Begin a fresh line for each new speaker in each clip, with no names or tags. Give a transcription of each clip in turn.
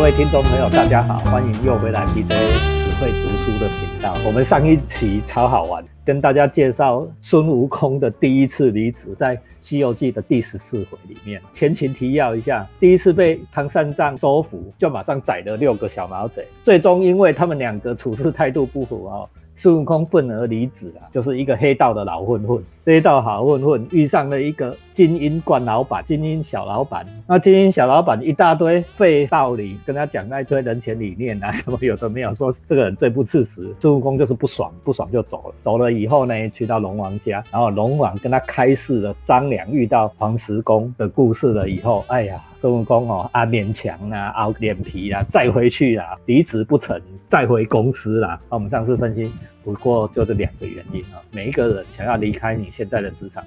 各位听众朋友，大家好，欢迎又回来 DJ 只会读书的频道。我们上一期超好玩，跟大家介绍孙悟空的第一次离职，在《西游记》的第十四回里面。前情提要一下，第一次被唐三藏收服，就马上宰了六个小毛贼，最终因为他们两个处事态度不符哦。孙悟空愤而离职了，就是一个黑道的老混混。黑道好混混遇上了一个精英官老板、精英小老板。那精英小老板一大堆废道理，跟他讲那一堆人权理念啊，什么有的没有，说这个人罪不刺实。孙悟空就是不爽，不爽就走了。走了以后呢，去到龙王家，然后龙王跟他开示了张良遇到黄石公的故事了以后，哎呀。孙悟空哦啊勉强啊熬脸皮啊再回去啊离职不成再回公司啦。那我们上次分析不过就是两个原因啊。每一个人想要离开你现在的职场，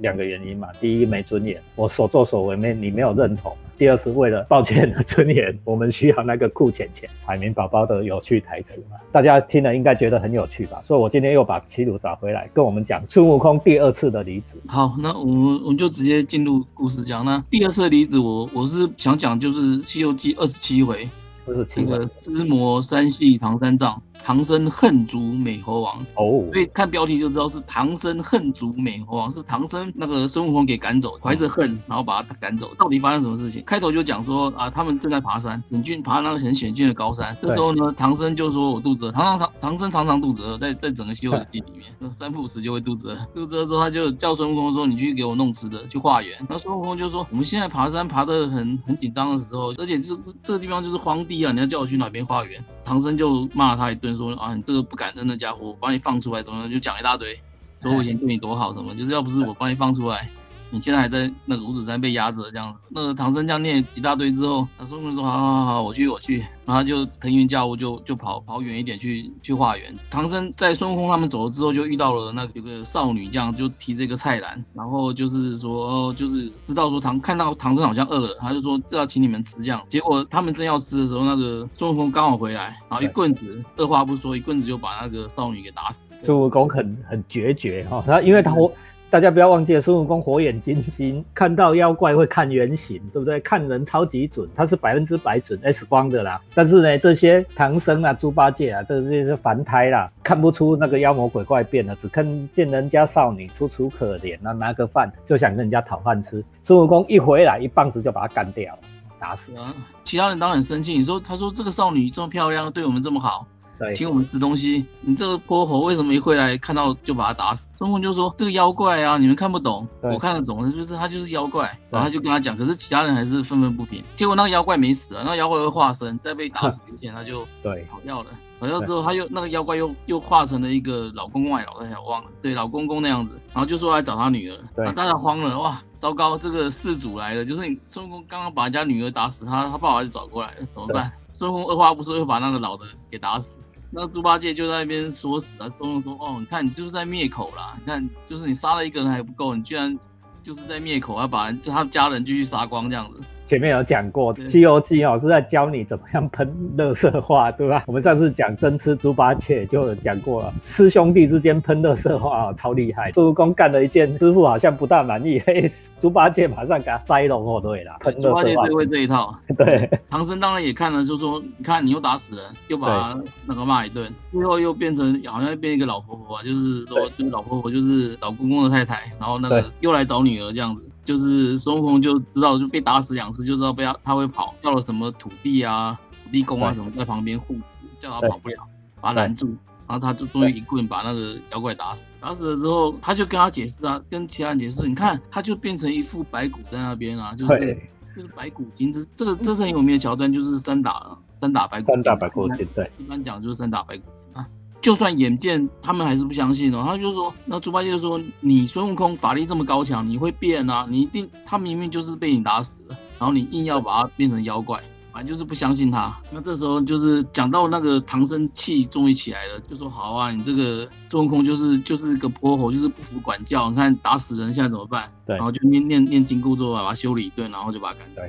两个原因嘛。第一没尊严，我所作所为没你没有认同。第二是为了抱歉的尊严，我们需要那个酷浅浅海绵宝宝的有趣台词嘛？大家听了应该觉得很有趣吧？所以我今天又把齐鲁找回来，跟我们讲孙悟空第二次的离职。
好，那我们我们就直接进入故事讲。那第二次的离职，我我是想讲就是《西游记》二十七回，
二十七
个织魔三系唐三藏。唐僧恨逐美猴王哦，所以看标题就知道是唐僧恨逐美猴王，是唐僧那个孙悟空给赶走，怀着恨，然后把他赶走。到底发生什么事情？开头就讲说啊，他们正在爬山，险峻爬那个很险峻的高山。这时候呢，唐僧就说我肚子饿。唐常常唐僧常常肚子饿，在在整个西游记里面，三不五时就会肚子饿。肚子饿之后，他就叫孙悟空说：“你去给我弄吃的，去化缘。”那孙悟空就说：“我们现在爬山爬得很很紧张的时候，而且就是这个地方就是荒地啊，你要叫我去哪边化缘？”唐僧就骂了他一顿，说：“啊，你这个不感恩的家伙，我把你放出来，怎么就讲一大堆，说我以前对你多好，什么就是要不是我把你放出来。”你现在还在那个五指山被压着这样子，那个唐僧这样念一大堆之后，那孙悟空说好好好，我去我去，然后就腾云驾雾就就跑跑远一点去去化缘。唐僧在孙悟空他们走了之后，就遇到了那个有个少女，这样就提着一个菜篮，然后就是说就是知道说唐看到唐僧好像饿了，他就说这要请你们吃这样。结果他们正要吃的时候，那个孙悟空刚好回来，然后一棍子，二话不说，一棍子就把那个少女给打死。
孙悟空很很决绝哈，他因为他我。大家不要忘记了，孙悟空火眼金睛，看到妖怪会看原形，对不对？看人超级准，他是百分之百准 X 光的啦。但是呢，这些唐僧啊、猪八戒啊，这些是凡胎啦，看不出那个妖魔鬼怪变了，只看见人家少女楚楚可怜啊，拿个饭就想跟人家讨饭吃。孙悟空一回来，一棒子就把他干掉了，打死
啊！其他人当然很生气，你说他说这个少女这么漂亮，对我们这么好。请我们吃东西，你这个泼猴为什么一回来看到就把他打死？孙悟空就说这个妖怪啊，你们看不懂，我看得懂，就是他就是妖怪。然后他就跟他讲，可是其他人还是愤愤不平。结果那个妖怪没死啊，那个妖怪会化身，在被打死之前他就
对
跑掉了。跑掉之后，他又那个妖怪又又化成了一个老公公还是老太太，我忘了。对，老公公那样子，然后就说来找他女儿。对，大家慌了，哇，糟糕，这个事主来了，就是你孙悟空刚刚把人家女儿打死，他他爸爸就找过来了，怎么办？孙悟空二话不说又把那个老的给打死。那猪八戒就在那边说死啊，说说：“哦，你看你就是在灭口啦，你看就是你杀了一个人还不够，你居然就是在灭口，要把就他家人继续杀光这样子。”
前面有讲过，《西游记》哦是在教你怎么样喷乐色话，对吧？我们上次讲真吃猪八戒就有讲过了，师兄弟之间喷乐色话啊，超厉害。孙悟空干了一件，师傅好像不大满意，嘿，猪八戒马上给他塞龙哦，对啦，
喷猪八戒最会这一套。
对，
唐僧当然也看了，就说：“你看，你又打死人，又把那个骂一顿，最后又变成好像变一个老婆婆，就是说，就是老婆婆就是老公公的太太，然后那个又来找女儿这样子。”就是孙悟空就知道就被打死两次，就知道被他他会跑，要了什么土地啊、土地公啊什么在旁边护持，叫他跑不了，把他拦住，然后他就终于一棍把那个妖怪打死。打死了之后，他就跟他解释啊，跟其他人解释，你看他就变成一副白骨在那边啊，就是就是白骨精，这这个这是很有名的桥段，就是三打三打白骨精，
三打白骨精，对，
一般讲就是三打白骨精啊。就算眼见他们还是不相信哦，他就说，那猪八戒就说，你孙悟空法力这么高强，你会变啊？你一定，他明明就是被你打死了，然后你硬要把他变成妖怪，反正就是不相信他。那这时候就是讲到那个唐僧气终于起来了，就说好啊，你这个孙悟空就是就是个泼猴，就是不服管教，你看打死人现在怎么办？
对，
然后就念念念经故之后把他修理一顿，然后就把他赶走。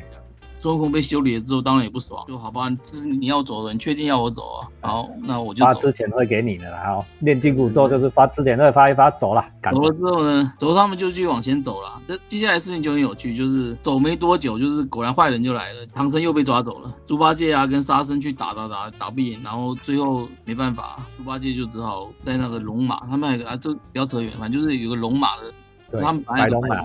孙悟空被修理了之后，当然也不爽，就好吧，这是你要走的，你确定要我走啊？好，那我就
发之前会给你的，然后炼金箍咒就是发之前会发一发走了，
走了之后呢，走他们就继续往前走了。这接下来事情就很有趣，就是走没多久，就是果然坏人就来了，唐僧又被抓走了，猪八戒啊跟沙僧去打打打打不赢，然后最后没办法，猪八戒就只好在那个龙马，他们还有个啊，就不要扯远，反正就是有个龙马的。他们
白龙马，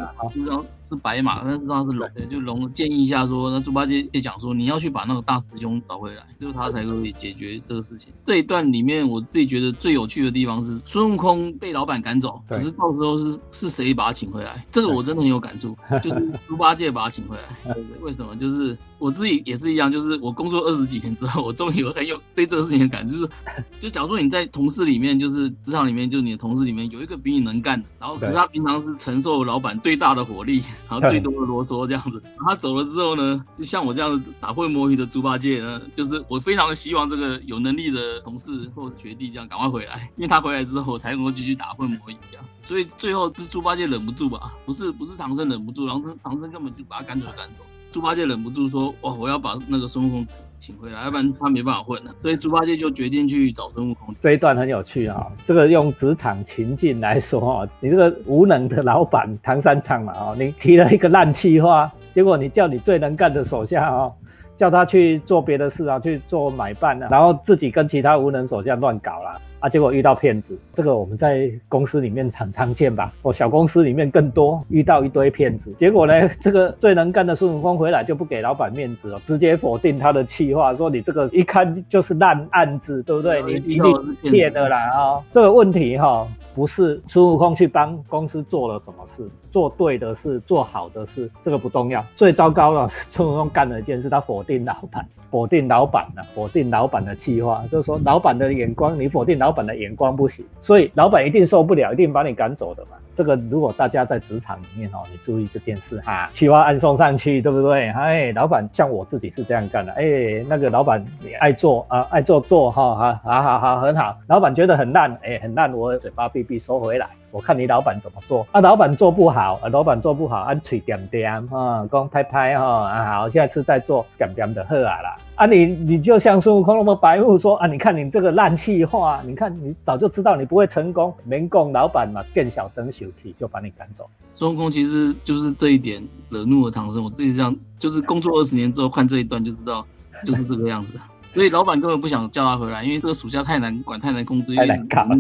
是白马，但是他是龙。对，就龙建议一下说，那猪八戒就讲说，你要去把那个大师兄找回来，就是他才可以解决这个事情。这一段里面，我自己觉得最有趣的地方是孙悟空被老板赶走，可是到时候是是谁把他请回来？这个我真的很有感触，就是猪八戒把他请回来。为什么？就是。我自己也是一样，就是我工作二十几年之后，我终于有很有对这个事情的感觉，就是，就假如说你在同事里面，就是职场里面，就是你的同事里面有一个比你能干的，然后可是他平常是承受老板最大的火力，然后最多的啰嗦这样子，他走了之后呢，就像我这样子打混摸鱼的猪八戒呢，就是我非常的希望这个有能力的同事或学弟这样赶快回来，因为他回来之后才能够继续打混摸鱼这样，所以最后是猪八戒忍不住吧，不是不是唐僧忍不住，然后唐僧根本就把他赶走赶走。猪八戒忍不住说：“哇，我要把那个孙悟空请回来，要不然他没办法混了。”所以猪八戒就决定去找孙悟空。
这一段很有趣啊，这个用职场情境来说啊，你这个无能的老板唐三藏嘛啊，你提了一个烂气话，结果你叫你最能干的手下啊。叫他去做别的事啊，去做买办啊，然后自己跟其他无能手下乱搞啦，结果遇到骗子，这个我们在公司里面很常见吧？哦，小公司里面更多，遇到一堆骗子，结果呢，这个最能干的孙悟空回来就不给老板面子了，直接否定他的气话，说你这个一看就是烂案子，对不对？你一定骗的啦啊！这个问题哈。不是孙悟空去帮公司做了什么事，做对的事，做好的事，这个不重要。最糟糕的是孙悟空干了一件事，他否定老板，否定老板的，否定老板的计划，就是说老板的眼光，你否定老板的眼光不行，所以老板一定受不了，一定把你赶走的嘛。这个如果大家在职场里面哦，你注意这件事哈，青蛙暗送上去，对不对？哎，老板像我自己是这样干的，哎，那个老板你爱做啊，爱做做哈，哈好好好很好。老板觉得很烂，哎，很烂，我嘴巴闭闭收回来。我看你老板怎么做啊？老板做不好啊，老板做不好，按嘴点点啊，光拍拍哈啊，好，下次再做点点的喝啊啦啊！你你就像孙悟空那么白目说啊，你看你这个烂气话，你看你早就知道你不会成功，没供老板嘛，更小灯小气就把你赶走。
孙悟空其实就是这一点惹怒了唐僧。我自己这样，就是工作二十年之后看这一段就知道，就是这个样子。所以老板根本不想叫他回来，因为这个暑假太难管、太难控制，
太难搞
了。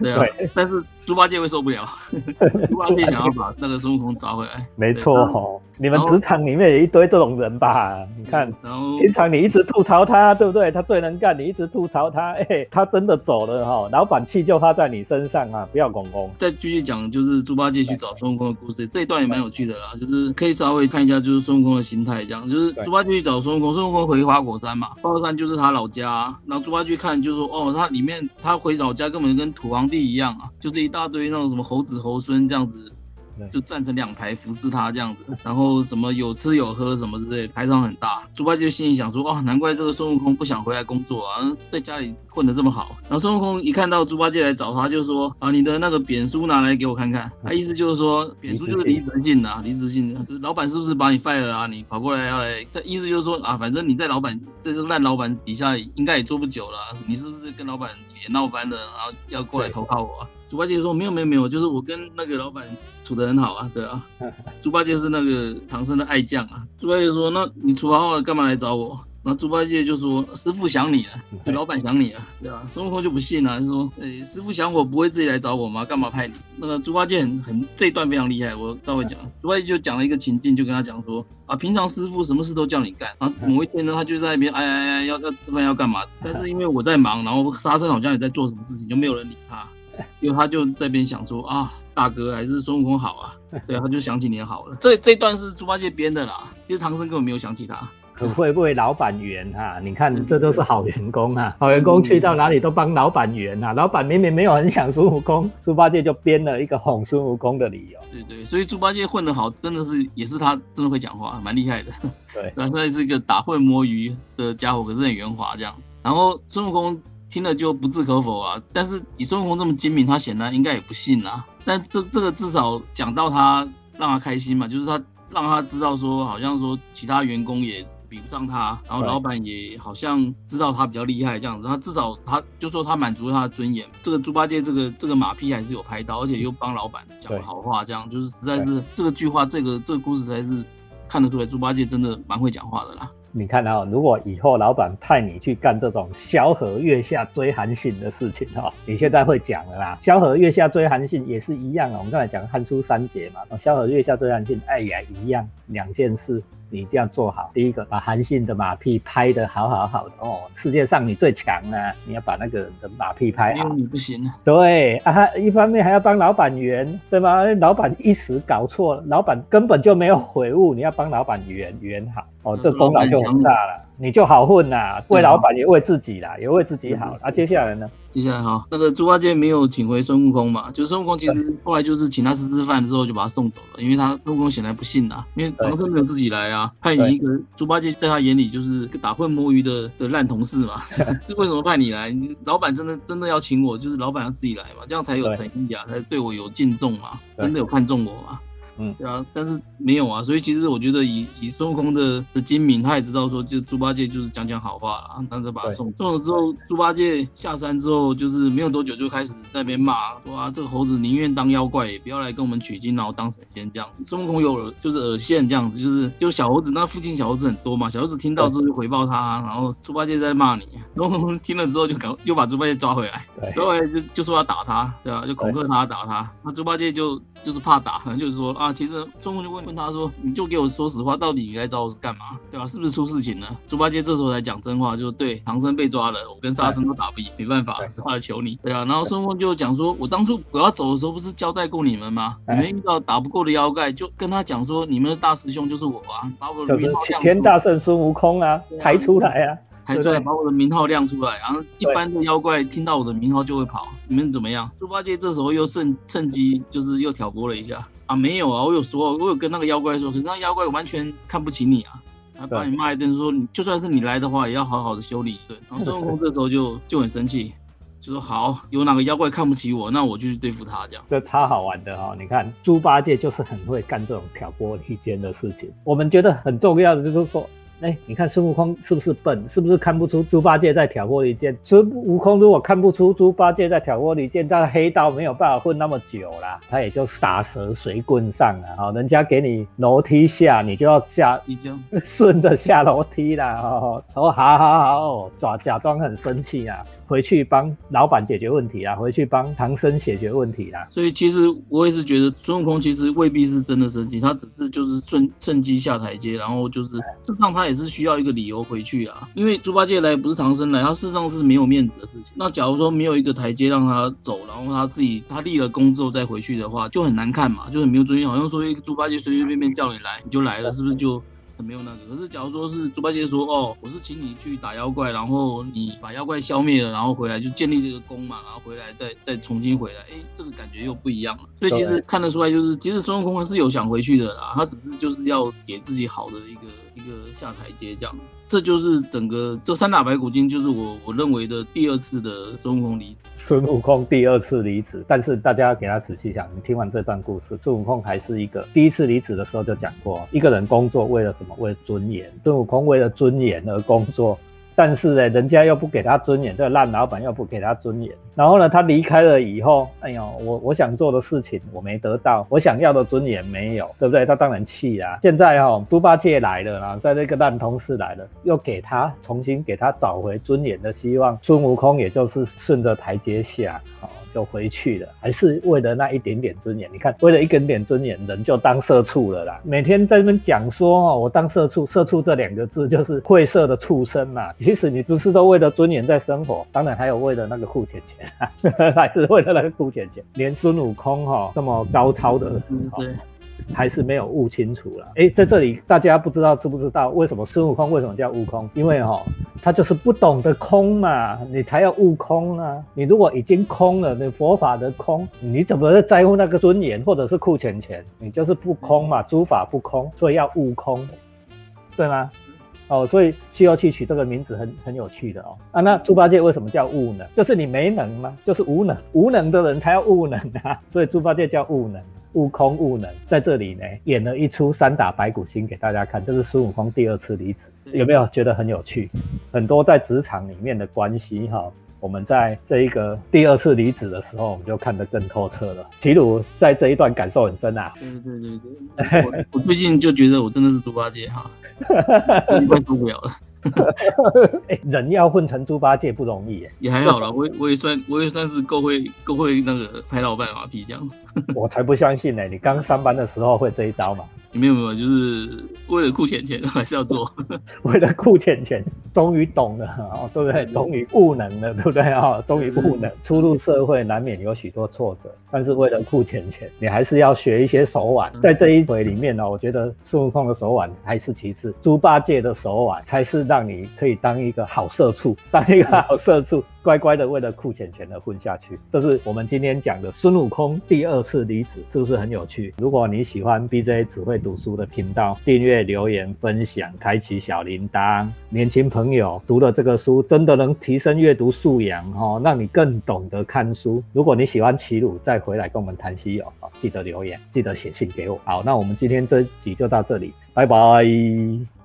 对啊，但是。猪八戒会受不了，猪八戒想要把那个孙悟空找回来。
没错哈，你们职场里面有一堆这种人吧？你看，然后平常你一直吐槽他，对不对？他最能干，你一直吐槽他，哎，他真的走了哈，老板气就发在你身上啊！不要公公。
再继续讲，就是猪八戒去找孙悟空的故事，这一段也蛮有趣的啦，就是可以稍微看一下，就是孙悟空的心态这样。就是猪八戒去找孙悟空，孙悟空回花果山嘛，花果山就是他老家。然后猪八戒看就说，哦，他里面他回老家根本跟土皇帝一样啊，就是一。大堆那种什么猴子猴孙这样子，就站成两排服侍他这样子，然后什么有吃有喝什么之类，排场很大。猪八戒心里想说：哦，难怪这个孙悟空不想回来工作啊，在家里混得这么好。然后孙悟空一看到猪八戒来找他，就说：啊，你的那个扁书拿来给我看看。他意思就是说，扁书就是离职信啊，离职信，老板是不是把你 fire 了啊？你跑过来要来，他意思就是说啊，反正你在老板在这烂老板底下应该也做不久了，你是不是跟老板也闹翻了，然后要过来投靠我？猪八戒说：“没有没有没有，就是我跟那个老板处得很好啊，对啊。猪八戒是那个唐僧的爱将啊。猪八戒说：那你处好了干嘛来找我？那猪八戒就说：师傅想你啊，老板想你了，对吧？孙悟空就不信啊，就说：诶，师傅想我不会自己来找我吗？干嘛派你？那个猪八戒很很这一段非常厉害，我稍微讲。猪八戒就讲了一个情境，就跟他讲说：啊，平常师傅什么事都叫你干，啊，某一天呢，他就在那边哎哎哎要要吃饭要干嘛？但是因为我在忙，然后沙僧好像也在做什么事情，就没有人理他。”因为他就在边想说啊，大哥还是孙悟空好啊，对啊，他就想起你好了。这这段是猪八戒编的啦，其实唐僧根本没有想起他。
可会不会老板圆哈？你看这都是好员工啊，好员工去到哪里都帮老板圆啊。老板明明没有很想孙悟空，猪八戒就编了一个哄孙悟空的理由。
对对，所以猪八戒混得好，真的是也是他真的会讲话，蛮厉害的。
对，
然后他是一个打混摸鱼的家伙，可是很圆滑这样。然后孙悟空。听了就不置可否啊！但是以孙悟空这么精明，他显然应该也不信啊。但这这个至少讲到他让他开心嘛，就是他让他知道说，好像说其他员工也比不上他，然后老板也好像知道他比较厉害这样子。他至少他就说他满足了他的尊严。这个猪八戒这个这个马屁还是有拍到，而且又帮老板讲好话，这样就是实在是这个句话，这个这个故事才是看得出来猪八戒真的蛮会讲话的啦。
你看啊，如果以后老板派你去干这种萧何月下追韩信的事情哈，你现在会讲了啦。萧何月下追韩信也是一样啊，我们刚才讲汉书三杰嘛，萧何月下追韩信，哎呀，一样两件事。你一定要做好。第一个，把韩信的马屁拍得好好好的哦，世界上你最强啊！你要把那个人的马屁拍好。
你不行啊。
对啊，一方面还要帮老板圆，对吗？老板一时搞错了，老板根本就没有悔悟，你要帮老板圆圆好哦，这功劳就很大了。你就好混呐，为老板也为自己啦，也为自己好。啊，接下来呢？
接下来哈，那个猪八戒没有请回孙悟空嘛？就孙悟空其实后来就是请他吃吃饭之后就把他送走了，因为他孙悟空显然不信呐，因为唐僧没有自己来啊，派你一个猪八戒在他眼里就是个打混摸鱼的的烂同事嘛。这为什么派你来？你老板真的真的要请我，就是老板要自己来嘛，这样才有诚意啊，才对我有敬重嘛，真的有看中我嘛。嗯，对啊，但是没有啊，所以其实我觉得以以孙悟空的的精明，他也知道说，就猪八戒就是讲讲好话了，然后把他送送了之后，猪八戒下山之后，就是没有多久就开始在那边骂，说啊这个猴子宁愿当妖怪，也不要来跟我们取经，然后当神仙这样。孙悟空有就是耳线这样子，就是就小猴子那附近小猴子很多嘛，小猴子听到之后就回报他，然后猪八戒在骂你，孙悟空听了之后就赶又把猪八戒抓回来，抓回来就就说要打他，对吧？就恐吓他打他，那猪八戒就就是怕打，可能就是说。啊，其实孙悟空就问问他说：“你就给我说实话，到底你来找我是干嘛？对吧？是不是出事情了？”猪八戒这时候才讲真话，就对唐僧被抓了，我跟沙僧都打不赢，没办法，只好求你，对啊。然后孙悟空就讲说：“我当初我要走的时候，不是交代过你们吗？你们遇到打不过的妖怪，就跟他讲说，你们的大师兄就是我啊，把我的
天大圣孙悟空啊，抬出来啊。”
还出来把我的名号亮出来，然后一般的妖怪听到我的名号就会跑。你们怎么样？猪八戒这时候又趁趁机就是又挑拨了一下啊，没有啊，我有说，我有跟那个妖怪说，可是那妖怪完全看不起你啊，还把你骂一顿，说你就算是你来的话，也要好好的修理一顿。然后孙悟空这时候就就很生气，就说好，有哪个妖怪看不起我，那我就去对付他这样。
这超好玩的哈，你看猪八戒就是很会干这种挑拨离间的事情。我们觉得很重要的就是说。哎，你看孙悟空是不是笨？是不是看不出猪八戒在挑拨离间？孙悟空如果看不出猪八戒在挑拨离间，他黑道没有办法混那么久啦，他也就打蛇随棍上了。哈，人家给你楼梯下，你就要下，
已经
顺着下楼梯了。哦，好好好，假假装很生气啊。回去帮老板解决问题啊！回去帮唐僧解决问题啦。
所以其实我也是觉得孙悟空其实未必是真的生气，他只是就是顺趁机下台阶，然后就是事实上他也也是需要一个理由回去啊。因为猪八戒来不是唐僧来，他事实上是没有面子的事情。那假如说没有一个台阶让他走，然后他自己他立了功之后再回去的话，就很难看嘛，就很没有尊严。好像说一个猪八戒随随便便叫你来你就来了，是不是就？没有那个，可是假如说是猪八戒说哦，我是请你去打妖怪，然后你把妖怪消灭了，然后回来就建立这个功嘛，然后回来再再重新回来，哎，这个感觉又不一样了。所以其实看得出来，就是其实孙悟空还是有想回去的啦，他只是就是要给自己好的一个一个下台阶这样。这就是整个这三打白骨精，就是我我认为的第二次的孙悟空离职。
孙悟空第二次离职，但是大家给他仔细想，你听完这段故事，孙悟空还是一个第一次离职的时候就讲过，一个人工作为了为了尊严。孙悟空为了尊严而工作。但是呢，人家又不给他尊严，这个烂老板又不给他尊严。然后呢，他离开了以后，哎呦，我我想做的事情我没得到，我想要的尊严没有，对不对？他当然气啊。现在哈，猪八戒来了啊，在那个烂同事来了，又给他重新给他找回尊严的希望。孙悟空也就是顺着台阶下，哦，就回去了，还是为了那一点点尊严。你看，为了一点点尊严，人就当社畜了啦。每天在那边讲说，哦，我当社畜，社畜这两个字就是晦涩的畜生嘛。其实你不是都为了尊严在生活，当然还有为了那个库钱钱，还是为了那个库钱钱。连孙悟空哈这么高超的，对，还是没有悟清楚了。哎，在这里大家不知道知不知道为什么孙悟空为什么叫悟空？因为哈他就是不懂得空嘛，你才要悟空啊。你如果已经空了，你佛法的空，你怎么会在乎那个尊严或者是库钱钱？你就是不空嘛，诸法不空，所以要悟空，对吗？哦，所以《需要去》取这个名字很很有趣的哦。啊，那猪八戒为什么叫悟能？就是你没能吗？就是无能，无能的人才要悟能啊。所以猪八戒叫悟能。悟空悟能在这里呢演了一出三打白骨精给大家看，这是孙悟空第二次离职，有没有觉得很有趣？很多在职场里面的关系哈。我们在这一个第二次离职的时候，我们就看得更透彻了。齐鲁在这一段感受很深啊。
对对对对，我最近就觉得我真的是猪八戒哈，快受不了了。
人要混成猪八戒不容易
也还好了，我我也算我也算是够会够会那个拍老板马屁这样子。
我才不相信呢，你刚上班的时候会这一招嘛？
没有没有，就是为了库钱钱还是要做，
为了库钱钱，终于懂了哦，对不对？终于悟能了，对不对啊？终于悟能，初入社会难免有许多挫折，但是为了库钱钱，你还是要学一些手腕。在这一回里面呢，我觉得孙悟空的手腕还是其次，猪八戒的手腕才是让你可以当一个好社畜，当一个好社畜。乖乖的为了库钱钱的混下去，这是我们今天讲的孙悟空第二次离职，是不是很有趣？如果你喜欢 BJ 只会读书的频道，订阅、留言、分享、开启小铃铛。年轻朋友读了这个书，真的能提升阅读素养哦，让你更懂得看书。如果你喜欢齐鲁，再回来跟我们谈西游记得留言，记得写信给我。好，那我们今天这集就到这里，拜拜。